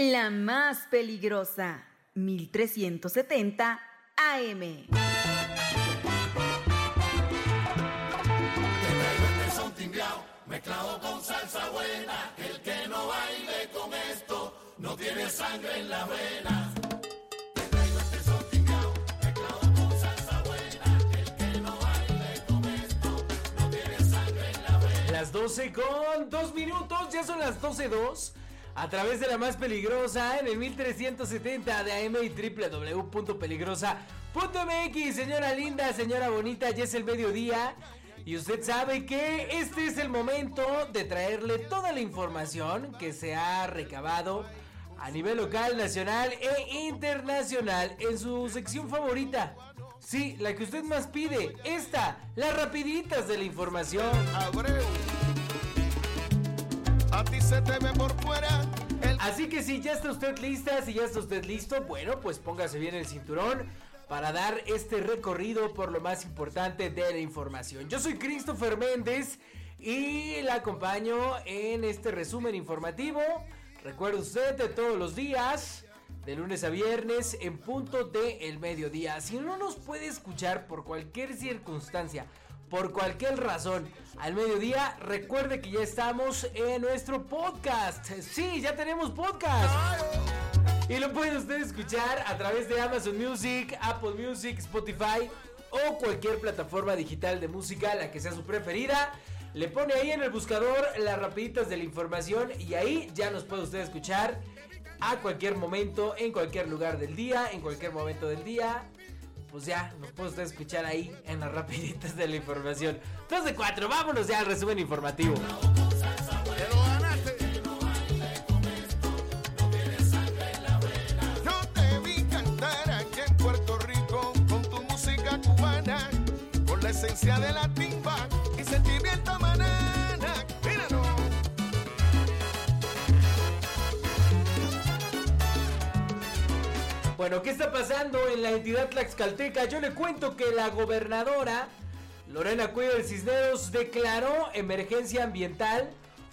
La más peligrosa, 1370 AM. Mezclado con salsa buena, el que no baile con esto no tiene sangre en la vena. Las 12 con 2 minutos, ya son las 12.2. A través de la más peligrosa en el 1370 de AM y www.peligrosa.mx. Señora linda, señora bonita, ya es el mediodía. Y usted sabe que este es el momento de traerle toda la información que se ha recabado a nivel local, nacional e internacional en su sección favorita. Sí, la que usted más pide, esta, las rapiditas de la información. A ti se te ve por fuera. El... Así que si ya está usted lista, si ya está usted listo, bueno, pues póngase bien el cinturón para dar este recorrido por lo más importante de la información. Yo soy Christopher Méndez y la acompaño en este resumen informativo. Recuerde usted de todos los días, de lunes a viernes, en punto de el mediodía. Si no nos puede escuchar por cualquier circunstancia, por cualquier razón, al mediodía, recuerde que ya estamos en nuestro podcast. Sí, ya tenemos podcast. Y lo puede usted escuchar a través de Amazon Music, Apple Music, Spotify o cualquier plataforma digital de música, la que sea su preferida. Le pone ahí en el buscador las rapiditas de la información y ahí ya nos puede usted escuchar a cualquier momento, en cualquier lugar del día, en cualquier momento del día. Pues ya, nos puede usted escuchar ahí en las rapiditas de la información. 2 de 4, vámonos ya al resumen informativo. Esencia de la timba y sentimiento Bueno, ¿qué está pasando en la entidad tlaxcalteca? Yo le cuento que la gobernadora Lorena Cuello del Cisneros declaró emergencia ambiental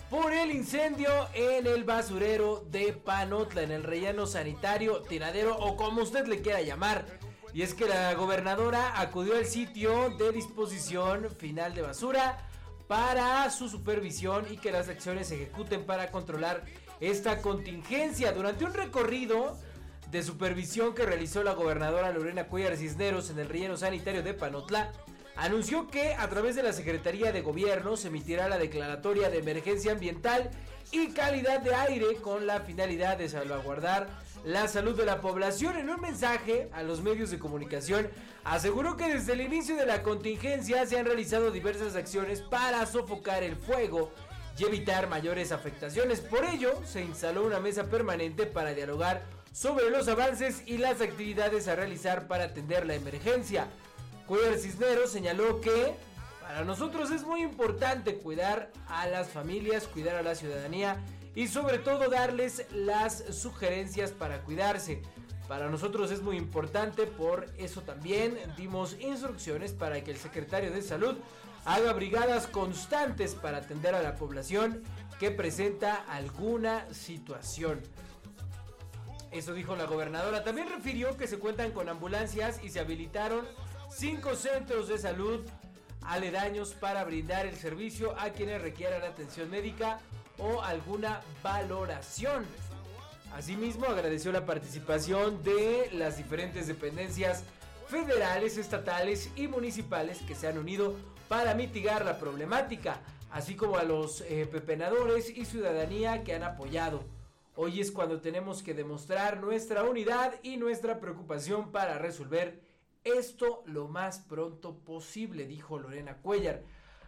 por el incendio en el basurero de Panotla, en el relleno sanitario, tiradero o como usted le quiera llamar. Y es que la gobernadora acudió al sitio de disposición final de basura para su supervisión y que las acciones se ejecuten para controlar esta contingencia. Durante un recorrido de supervisión que realizó la gobernadora Lorena Cuellar Cisneros en el relleno sanitario de Panotla, anunció que a través de la Secretaría de Gobierno se emitirá la declaratoria de emergencia ambiental y calidad de aire con la finalidad de salvaguardar la salud de la población. En un mensaje a los medios de comunicación, aseguró que desde el inicio de la contingencia se han realizado diversas acciones para sofocar el fuego y evitar mayores afectaciones. Por ello, se instaló una mesa permanente para dialogar sobre los avances y las actividades a realizar para atender la emergencia. Cuellar Cisneros señaló que para nosotros es muy importante cuidar a las familias, cuidar a la ciudadanía y sobre todo darles las sugerencias para cuidarse. Para nosotros es muy importante, por eso también dimos instrucciones para que el secretario de salud haga brigadas constantes para atender a la población que presenta alguna situación. Eso dijo la gobernadora. También refirió que se cuentan con ambulancias y se habilitaron cinco centros de salud aledaños para brindar el servicio a quienes requieran atención médica o alguna valoración. Asimismo, agradeció la participación de las diferentes dependencias federales, estatales y municipales que se han unido para mitigar la problemática, así como a los eh, pepenadores y ciudadanía que han apoyado. Hoy es cuando tenemos que demostrar nuestra unidad y nuestra preocupación para resolver esto lo más pronto posible, dijo Lorena Cuellar.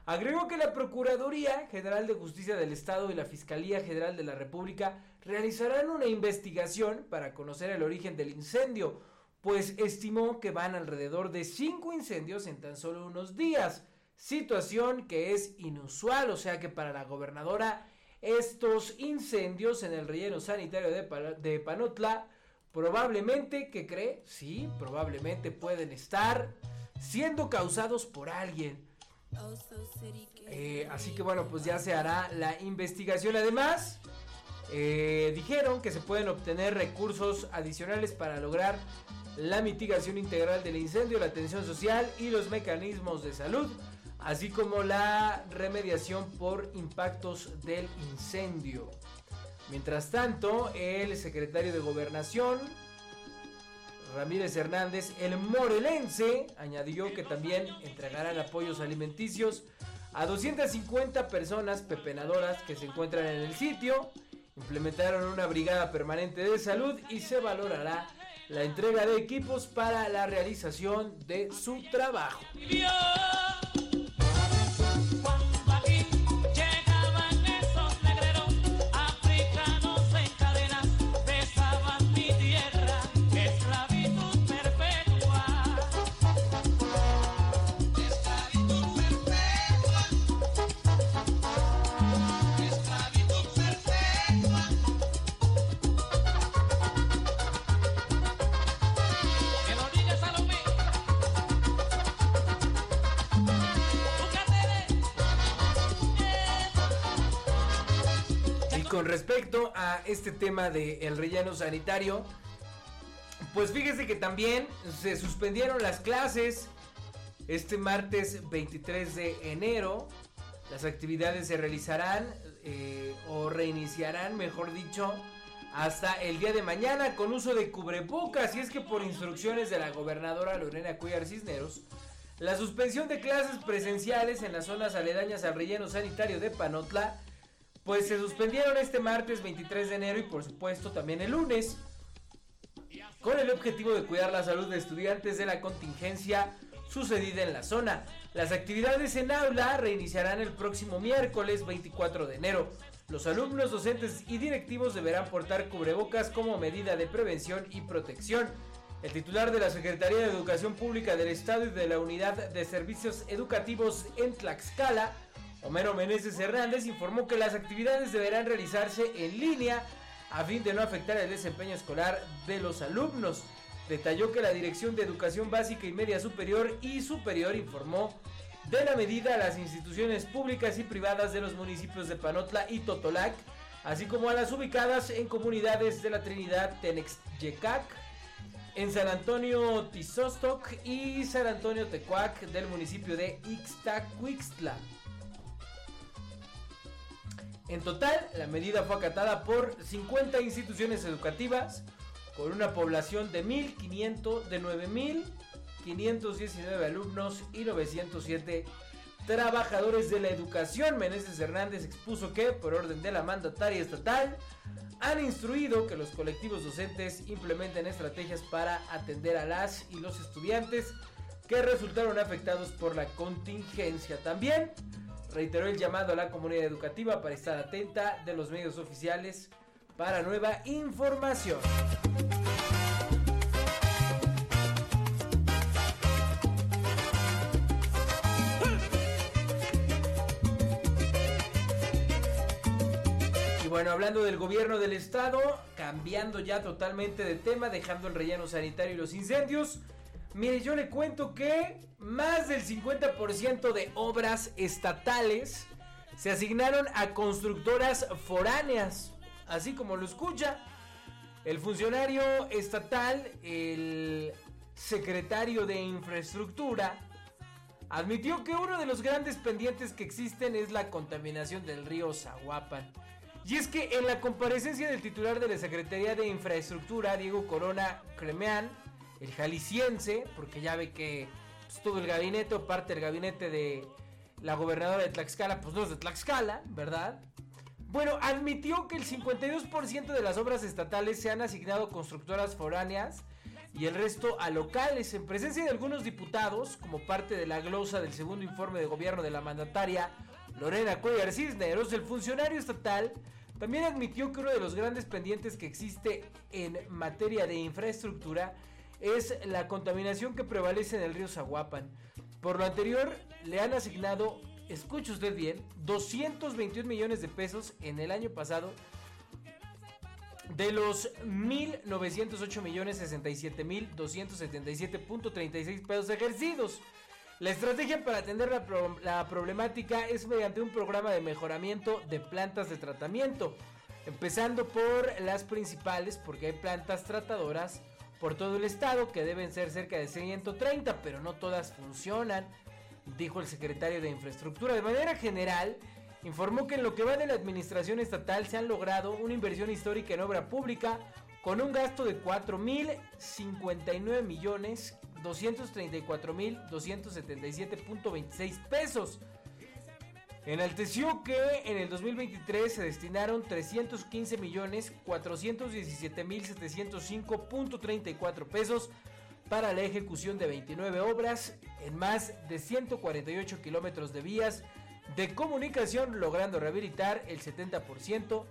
Agregó que la Procuraduría General de Justicia del Estado y la Fiscalía General de la República realizarán una investigación para conocer el origen del incendio, pues estimó que van alrededor de cinco incendios en tan solo unos días, situación que es inusual, o sea que para la gobernadora estos incendios en el relleno sanitario de, Pa- de Panotla probablemente, ¿qué cree? Sí, probablemente pueden estar siendo causados por alguien. Eh, así que bueno, pues ya se hará la investigación. Además, eh, dijeron que se pueden obtener recursos adicionales para lograr la mitigación integral del incendio, la atención social y los mecanismos de salud, así como la remediación por impactos del incendio. Mientras tanto, el secretario de Gobernación, Ramírez Hernández, el morelense, añadió que también entregarán apoyos alimenticios a 250 personas pepenadoras que se encuentran en el sitio. Implementaron una brigada permanente de salud y se valorará la entrega de equipos para la realización de su trabajo. Respecto a este tema del relleno sanitario, pues fíjese que también se suspendieron las clases este martes 23 de enero. Las actividades se realizarán eh, o reiniciarán, mejor dicho, hasta el día de mañana con uso de cubrebocas. Y es que por instrucciones de la gobernadora Lorena Cuellar Cisneros, la suspensión de clases presenciales en las zonas aledañas al relleno sanitario de Panotla pues se suspendieron este martes 23 de enero y por supuesto también el lunes con el objetivo de cuidar la salud de estudiantes de la contingencia sucedida en la zona. Las actividades en aula reiniciarán el próximo miércoles 24 de enero. Los alumnos, docentes y directivos deberán portar cubrebocas como medida de prevención y protección. El titular de la Secretaría de Educación Pública del Estado y de la Unidad de Servicios Educativos en Tlaxcala, Homero Meneses Hernández informó que las actividades deberán realizarse en línea a fin de no afectar el desempeño escolar de los alumnos. Detalló que la Dirección de Educación Básica y Media Superior y Superior informó de la medida a las instituciones públicas y privadas de los municipios de Panotla y Totolac, así como a las ubicadas en comunidades de la Trinidad Tenexyecac, en San Antonio Tizostoc y San Antonio Tecuac del municipio de Ixtacuixtla. En total, la medida fue acatada por 50 instituciones educativas con una población de 1.500 de 9.519 alumnos y 907 trabajadores de la educación. Meneses Hernández expuso que, por orden de la mandataria estatal, han instruido que los colectivos docentes implementen estrategias para atender a las y los estudiantes que resultaron afectados por la contingencia. También reiteró el llamado a la comunidad educativa para estar atenta de los medios oficiales para nueva información. Y bueno, hablando del gobierno del estado, cambiando ya totalmente de tema, dejando el relleno sanitario y los incendios, Mire, yo le cuento que más del 50% de obras estatales se asignaron a constructoras foráneas, así como lo escucha. El funcionario estatal, el secretario de infraestructura, admitió que uno de los grandes pendientes que existen es la contaminación del río Zahuapan. Y es que en la comparecencia del titular de la Secretaría de Infraestructura, Diego Corona Cremeán, el jalisciense, porque ya ve que pues, todo el gabinete o parte del gabinete de la gobernadora de Tlaxcala, pues no es de Tlaxcala, ¿verdad? Bueno, admitió que el 52% de las obras estatales se han asignado a constructoras foráneas y el resto a locales, en presencia de algunos diputados, como parte de la glosa del segundo informe de gobierno de la mandataria Lorena Cuellar Cisneros, el funcionario estatal también admitió que uno de los grandes pendientes que existe en materia de infraestructura es la contaminación que prevalece en el río Zaguapan. Por lo anterior, le han asignado, escuche usted bien, 221 millones de pesos en el año pasado de los 1.908 millones 67 mil 277.36 pesos ejercidos. La estrategia para atender la, problemática es mediante un programa de mejoramiento de plantas de tratamiento. empezando por las principales, porque hay plantas tratadoras por todo el estado que deben ser cerca de 130, pero no todas funcionan, dijo el secretario de Infraestructura. De manera general, informó que en lo que va de la administración estatal se han logrado una inversión histórica en obra pública con un gasto de 4.059 millones 234.277.26 pesos. Enalteció que en el 2023 se destinaron 315 millones 417 mil 705.34 pesos para la ejecución de 29 obras en más de 148 kilómetros de vías de comunicación, logrando rehabilitar el 70%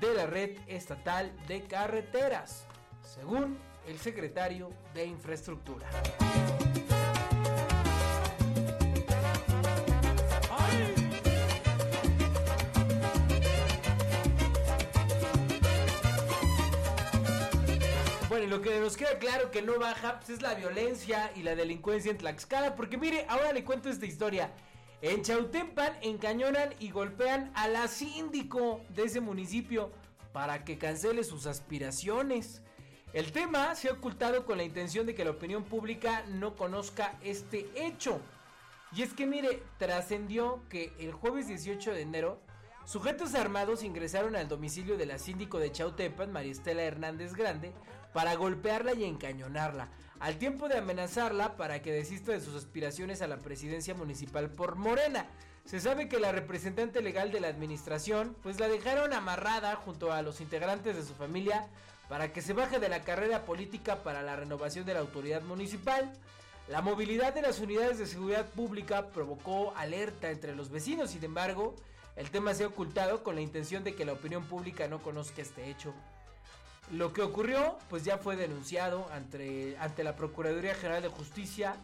de la red estatal de carreteras, según el secretario de Infraestructura. Lo que nos queda claro que no baja pues, es la violencia y la delincuencia en Tlaxcala, porque mire, ahora le cuento esta historia. En Chautempan encañonan y golpean a la síndico de ese municipio para que cancele sus aspiraciones. El tema se ha ocultado con la intención de que la opinión pública no conozca este hecho. Y es que mire, trascendió que el jueves 18 de enero, sujetos armados ingresaron al domicilio de la síndico de Chautempan, Maristela Hernández Grande, para golpearla y encañonarla, al tiempo de amenazarla para que desista de sus aspiraciones a la presidencia municipal por Morena. Se sabe que la representante legal de la administración, pues la dejaron amarrada junto a los integrantes de su familia para que se baje de la carrera política para la renovación de la autoridad municipal. La movilidad de las unidades de seguridad pública provocó alerta entre los vecinos, sin embargo, el tema se ha ocultado con la intención de que la opinión pública no conozca este hecho. Lo que ocurrió, pues ya fue denunciado ante, ante la Procuraduría General de Justicia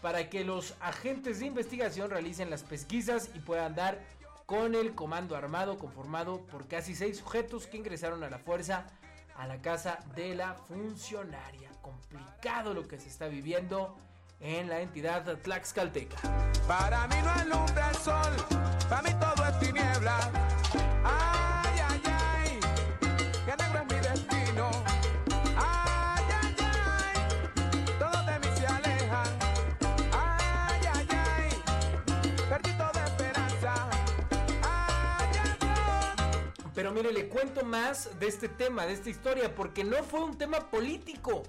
para que los agentes de investigación realicen las pesquisas y puedan dar con el comando armado conformado por casi seis sujetos que ingresaron a la fuerza a la casa de la funcionaria. Complicado lo que se está viviendo en la entidad tlaxcalteca. Para mí no alumbra el sol, para mí todo es tiniebla. Pero mire, le cuento más de este tema, de esta historia, porque no fue un tema político.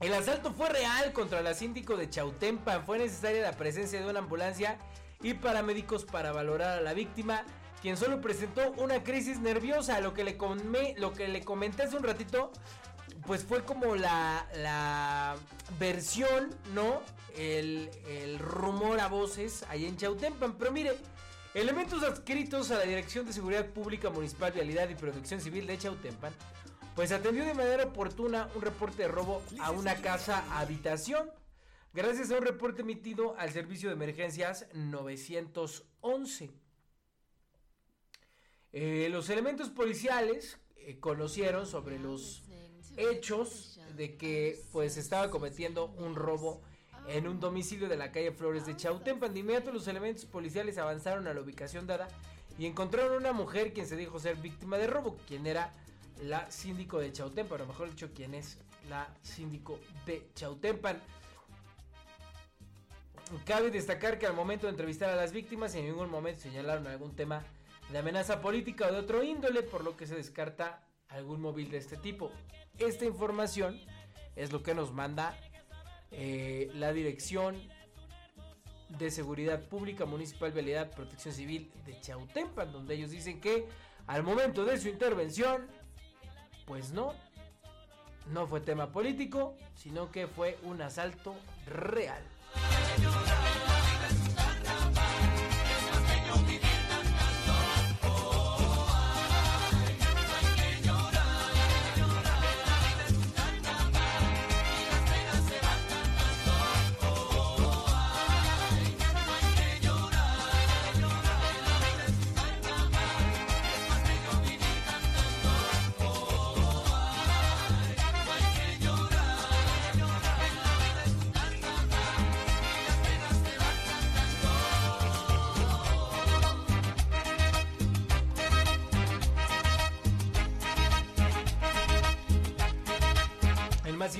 El asalto fue real contra la síndico de Chautempan. Fue necesaria la presencia de una ambulancia y paramédicos para valorar a la víctima, quien solo presentó una crisis nerviosa. Lo que le, comé- lo que le comenté hace un ratito, pues fue como la, la versión, ¿no? El, el rumor a voces ahí en Chautempan. Pero mire, elementos adscritos a la Dirección de Seguridad Pública Municipal, Vialidad y Protección Civil de Chautempan, pues atendió de manera oportuna un reporte de robo a una casa habitación. Gracias a un reporte emitido al servicio de emergencias 911. Eh, los elementos policiales eh, conocieron sobre los hechos de que pues estaba cometiendo un robo en un domicilio de la calle Flores de Chautempan. De inmediato los elementos policiales avanzaron a la ubicación dada y encontraron una mujer quien se dijo ser víctima de robo, quien era la síndico de Chautempan, o mejor dicho, quien es la síndico de Chautempan. Cabe destacar que al momento de entrevistar a las víctimas en ningún momento señalaron algún tema de amenaza política o de otro índole, por lo que se descarta algún móvil de este tipo. Esta información es lo que nos manda eh, la Dirección de Seguridad Pública Municipal, Vialidad, Protección Civil de Chautempan, donde ellos dicen que al momento de su intervención, pues no, no fue tema político, sino que fue un asalto real.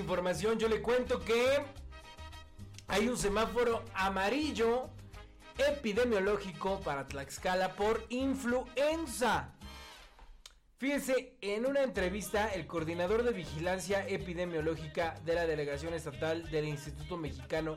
Información, yo le cuento que hay un semáforo amarillo epidemiológico para Tlaxcala por influenza. Fíjense, en una entrevista, el coordinador de vigilancia epidemiológica de la Delegación Estatal del Instituto Mexicano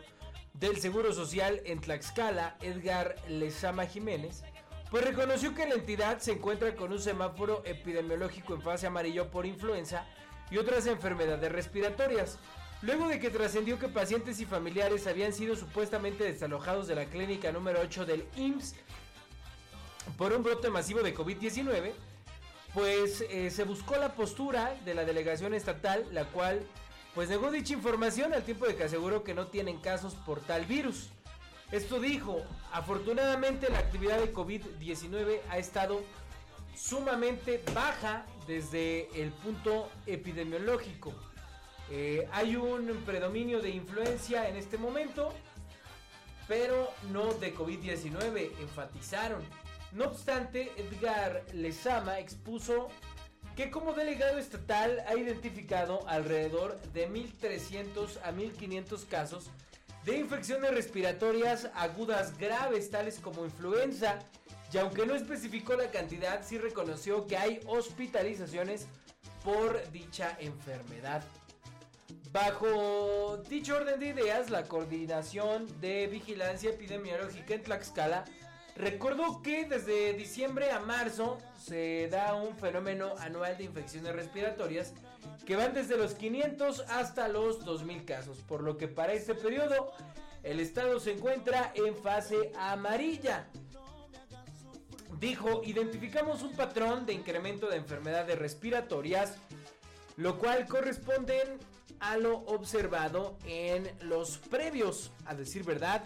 del Seguro Social en Tlaxcala, Edgar Lezama Jiménez, pues reconoció que la entidad se encuentra con un semáforo epidemiológico en fase amarillo por influenza y otras enfermedades respiratorias. Luego de que trascendió que pacientes y familiares habían sido supuestamente desalojados de la clínica número 8 del IMSS por un brote masivo de COVID-19, pues eh, se buscó la postura de la delegación estatal, la cual pues negó dicha información al tiempo de que aseguró que no tienen casos por tal virus. Esto dijo, afortunadamente la actividad de COVID-19 ha estado sumamente baja desde el punto epidemiológico. Eh, hay un predominio de influencia en este momento, pero no de COVID-19, enfatizaron. No obstante, Edgar Lezama expuso que como delegado estatal ha identificado alrededor de 1.300 a 1.500 casos de infecciones respiratorias agudas graves tales como influenza y aunque no especificó la cantidad, sí reconoció que hay hospitalizaciones por dicha enfermedad. Bajo dicho orden de ideas, la Coordinación de Vigilancia Epidemiológica en Tlaxcala recordó que desde diciembre a marzo se da un fenómeno anual de infecciones respiratorias que van desde los 500 hasta los 2000 casos, por lo que para este periodo el estado se encuentra en fase amarilla. Dijo, identificamos un patrón de incremento de enfermedades respiratorias, lo cual corresponden a lo observado en los previos, a decir verdad,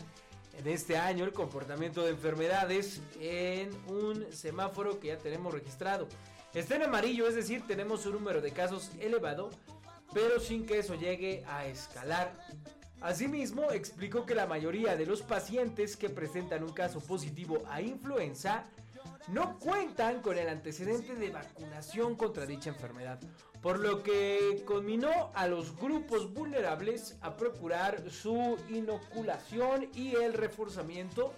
en este año el comportamiento de enfermedades en un semáforo que ya tenemos registrado. Está en amarillo, es decir, tenemos un número de casos elevado, pero sin que eso llegue a escalar. Asimismo, explicó que la mayoría de los pacientes que presentan un caso positivo a influenza no cuentan con el antecedente de vacunación contra dicha enfermedad, por lo que conminó a los grupos vulnerables a procurar su inoculación y el reforzamiento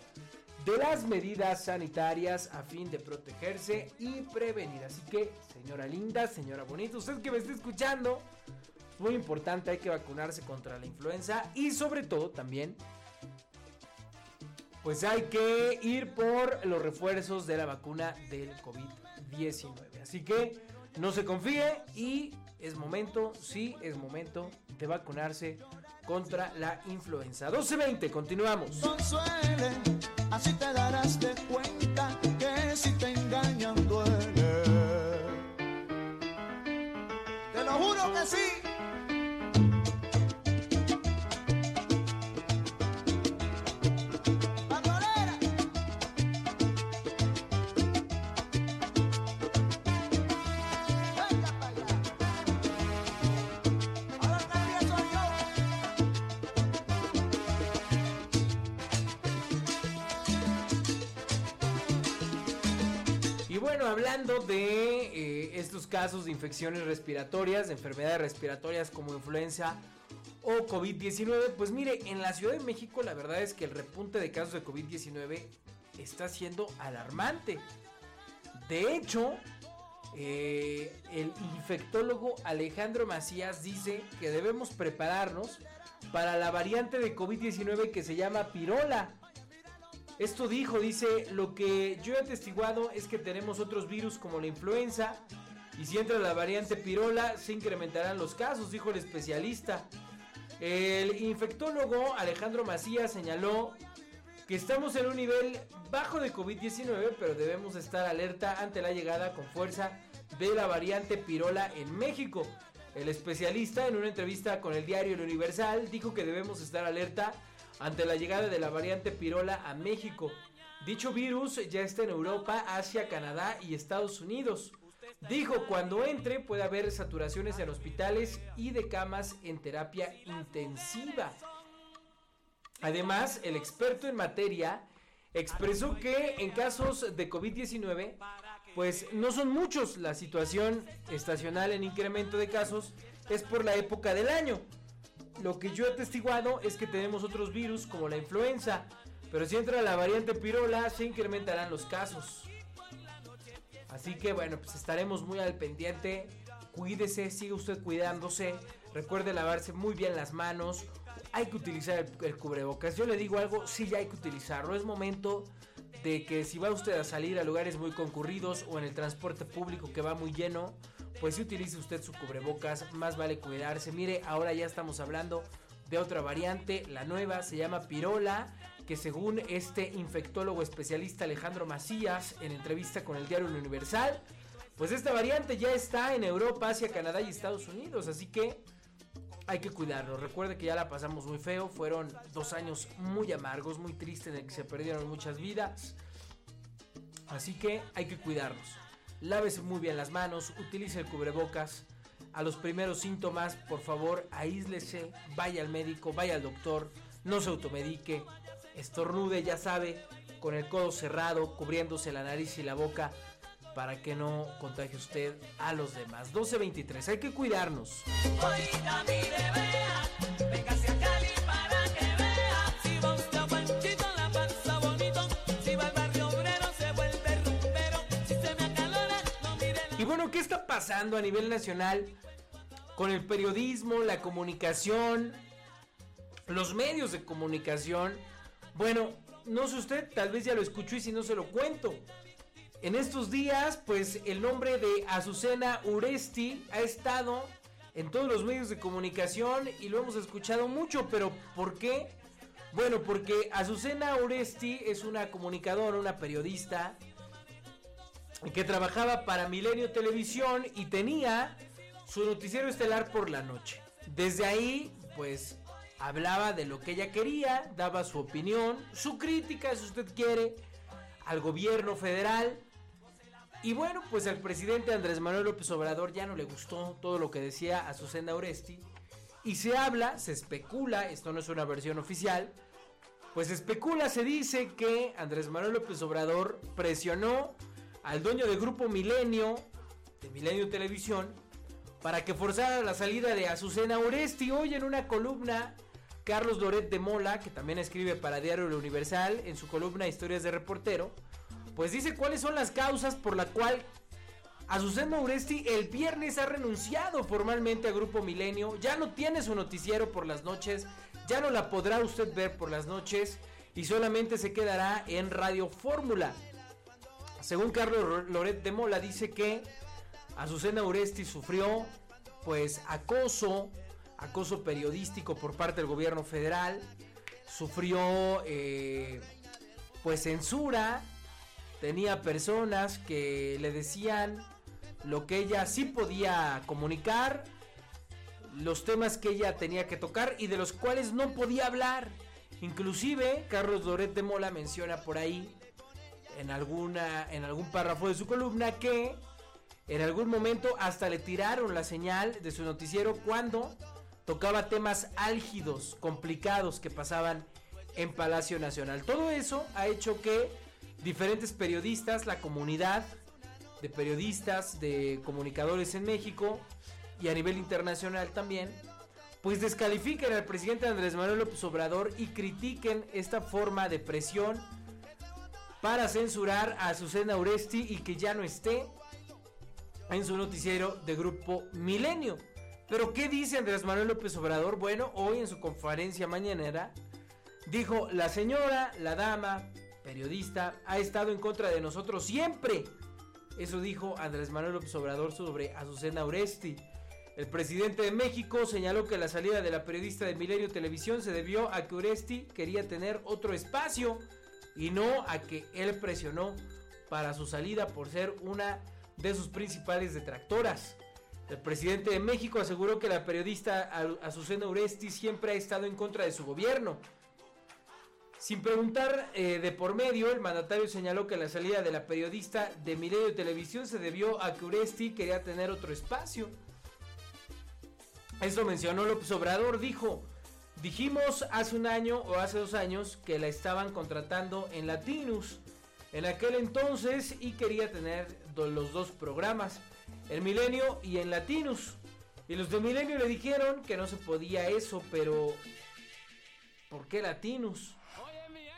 de las medidas sanitarias a fin de protegerse y prevenir. Así que, señora linda, señora bonita, usted que me está escuchando, es muy importante, hay que vacunarse contra la influenza y sobre todo también pues hay que ir por los refuerzos de la vacuna del COVID-19. Así que no se confíe y es momento, sí, es momento de vacunarse contra la influenza. 12.20, continuamos. Consuele, así te darás de cuenta que si te engañan duele. De eh, estos casos de infecciones respiratorias, de enfermedades respiratorias como influenza o COVID-19, pues mire, en la Ciudad de México la verdad es que el repunte de casos de COVID-19 está siendo alarmante. De hecho, eh, el infectólogo Alejandro Macías dice que debemos prepararnos para la variante de COVID-19 que se llama pirola. Esto dijo, dice, lo que yo he atestiguado es que tenemos otros virus como la influenza y si entra la variante pirola se incrementarán los casos, dijo el especialista. El infectólogo Alejandro Macías señaló que estamos en un nivel bajo de COVID-19, pero debemos estar alerta ante la llegada con fuerza de la variante pirola en México. El especialista en una entrevista con el diario El Universal dijo que debemos estar alerta ante la llegada de la variante pirola a México. Dicho virus ya está en Europa, Asia, Canadá y Estados Unidos. Dijo, cuando entre puede haber saturaciones en hospitales y de camas en terapia intensiva. Además, el experto en materia expresó que en casos de COVID-19 pues no son muchos. La situación estacional en incremento de casos es por la época del año. Lo que yo he atestiguado es que tenemos otros virus como la influenza, pero si entra la variante pirola se incrementarán los casos. Así que bueno, pues estaremos muy al pendiente. Cuídese, siga usted cuidándose. Recuerde lavarse muy bien las manos. Hay que utilizar el, el cubrebocas. Yo le digo algo, sí ya hay que utilizarlo. Es momento de que si va usted a salir a lugares muy concurridos o en el transporte público que va muy lleno, pues si utilice usted su cubrebocas, más vale cuidarse. Mire, ahora ya estamos hablando de otra variante, la nueva se llama Pirola, que según este infectólogo especialista Alejandro Macías en entrevista con el diario Universal, pues esta variante ya está en Europa, Asia, Canadá y Estados Unidos, así que hay que cuidarlo. Recuerde que ya la pasamos muy feo, fueron dos años muy amargos, muy tristes en el que se perdieron muchas vidas. Así que hay que cuidarnos. Lávese muy bien las manos, utilice el cubrebocas. A los primeros síntomas, por favor, aíslese, vaya al médico, vaya al doctor, no se automedique, estornude, ya sabe, con el codo cerrado, cubriéndose la nariz y la boca para que no contagie usted a los demás. 12.23, hay que cuidarnos. A nivel nacional con el periodismo, la comunicación, los medios de comunicación? Bueno, no sé usted, tal vez ya lo escuchó y si no se lo cuento. En estos días, pues el nombre de Azucena Uresti ha estado en todos los medios de comunicación y lo hemos escuchado mucho, pero ¿por qué? Bueno, porque Azucena Uresti es una comunicadora, una periodista que trabajaba para Milenio Televisión y tenía su noticiero estelar por la noche. Desde ahí, pues hablaba de lo que ella quería, daba su opinión, su crítica, si usted quiere, al gobierno federal. Y bueno, pues al presidente Andrés Manuel López Obrador ya no le gustó todo lo que decía Azucena Oresti. Y se habla, se especula, esto no es una versión oficial, pues especula, se dice que Andrés Manuel López Obrador presionó al dueño del grupo Milenio, de Milenio Televisión, para que forzara la salida de Azucena Oresti. Hoy en una columna, Carlos Loret de Mola, que también escribe para Diario La Universal, en su columna Historias de Reportero, pues dice cuáles son las causas por la cual Azucena Uresti el viernes ha renunciado formalmente a Grupo Milenio, ya no tiene su noticiero por las noches, ya no la podrá usted ver por las noches y solamente se quedará en Radio Fórmula. Según Carlos Loret de Mola dice que Azucena Uresti sufrió pues acoso, acoso periodístico por parte del gobierno federal, sufrió eh, pues censura, tenía personas que le decían lo que ella sí podía comunicar, los temas que ella tenía que tocar y de los cuales no podía hablar. Inclusive Carlos Loret de Mola menciona por ahí en alguna en algún párrafo de su columna que en algún momento hasta le tiraron la señal de su noticiero cuando tocaba temas álgidos, complicados que pasaban en Palacio Nacional. Todo eso ha hecho que diferentes periodistas, la comunidad de periodistas, de comunicadores en México y a nivel internacional también, pues descalifiquen al presidente Andrés Manuel López Obrador y critiquen esta forma de presión para censurar a Azucena Uresti y que ya no esté en su noticiero de grupo Milenio. Pero ¿qué dice Andrés Manuel López Obrador? Bueno, hoy en su conferencia mañanera dijo, la señora, la dama, periodista, ha estado en contra de nosotros siempre. Eso dijo Andrés Manuel López Obrador sobre Azucena Uresti. El presidente de México señaló que la salida de la periodista de Milenio Televisión se debió a que Uresti quería tener otro espacio y no a que él presionó para su salida por ser una de sus principales detractoras. El presidente de México aseguró que la periodista Azucena Uresti siempre ha estado en contra de su gobierno. Sin preguntar eh, de por medio, el mandatario señaló que la salida de la periodista de Milenio Televisión se debió a que Uresti quería tener otro espacio. Esto mencionó López Obrador, dijo, dijimos hace un año o hace dos años que la estaban contratando en Latinus en aquel entonces y quería tener los dos programas, el Milenio y en Latinus. Y los de Milenio le dijeron que no se podía eso, pero ¿por qué Latinus?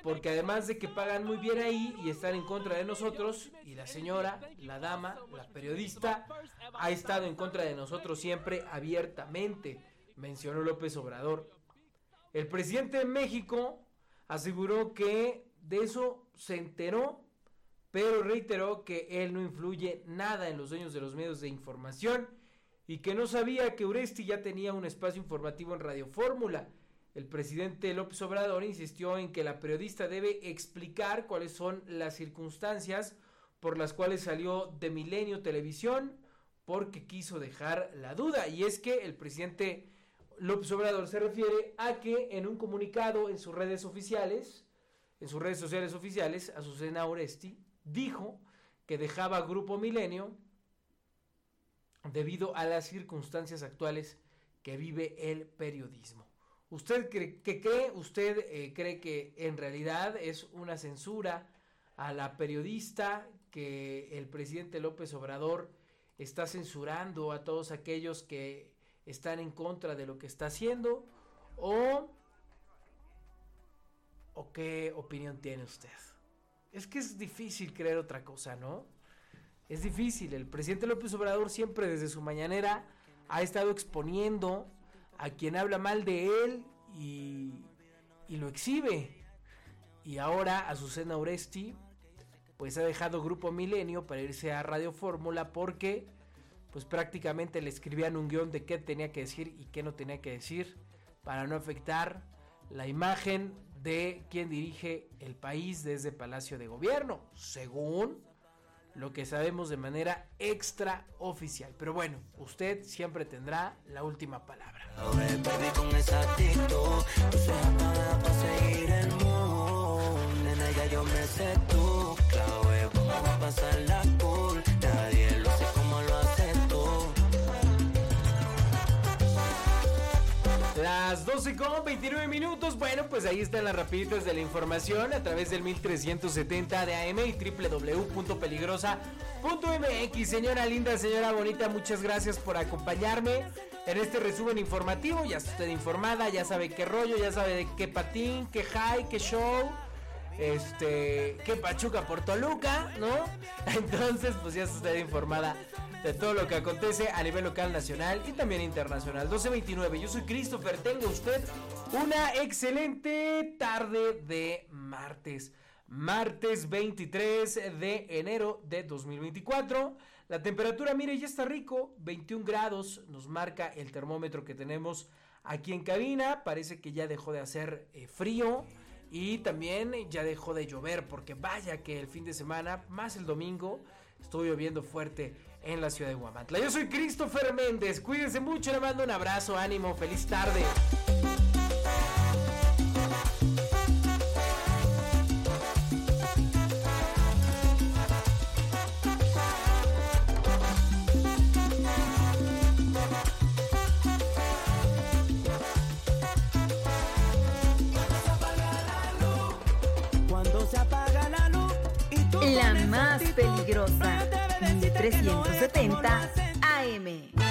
Porque además de que pagan muy bien ahí y están en contra de nosotros, y la señora, la dama, la periodista, ha estado en contra de nosotros siempre abiertamente, mencionó López Obrador. El presidente de México aseguró que de eso se enteró, pero reiteró que él no influye nada en los dueños de los medios de información y que no sabía que Uresti ya tenía un espacio informativo en Radio Fórmula. El presidente López Obrador insistió en que la periodista debe explicar cuáles son las circunstancias por las cuales salió de Milenio Televisión porque quiso dejar la duda. Y es que el presidente López Obrador se refiere a que en un comunicado en sus redes oficiales, en sus redes sociales oficiales, Azucena Oresti dijo que dejaba Grupo Milenio debido a las circunstancias actuales que vive el periodismo. ¿Usted cree que cree? ¿Usted eh, cree que en realidad es una censura a la periodista que el presidente López Obrador está censurando a todos aquellos que están en contra de lo que está haciendo? ¿O, o qué opinión tiene usted? Es que es difícil creer otra cosa, ¿no? Es difícil. El presidente López Obrador siempre desde su mañanera ha estado exponiendo a quien habla mal de él y, y lo exhibe. Y ahora Azucena Oresti pues ha dejado Grupo Milenio para irse a Radio Fórmula porque pues prácticamente le escribían un guion de qué tenía que decir y qué no tenía que decir para no afectar la imagen de quien dirige el país desde Palacio de Gobierno, según lo que sabemos de manera extraoficial. Pero bueno, usted siempre tendrá la última palabra. Las 12 con 29 minutos. Bueno, pues ahí están las rapiditas de la información a través del 1370 de AM y www.peligrosa.mx. Señora linda, señora bonita, muchas gracias por acompañarme en este resumen informativo. Ya está usted informada, ya sabe qué rollo, ya sabe de qué patín, qué high, qué show. Este, qué Pachuca por Toluca, ¿no? Entonces, pues ya está informada de todo lo que acontece a nivel local, nacional y también internacional. 1229, yo soy Christopher, tenga usted una excelente tarde de martes. Martes 23 de enero de 2024. La temperatura, mire, ya está rico, 21 grados, nos marca el termómetro que tenemos aquí en cabina. Parece que ya dejó de hacer eh, frío. Y también ya dejó de llover porque vaya que el fin de semana, más el domingo, estuvo lloviendo fuerte en la ciudad de Guamantla. Yo soy Christopher Méndez, cuídense mucho, le mando un abrazo, ánimo, feliz tarde. Peligrosa, pero te ves si te quedo 1370 esto no hace AM.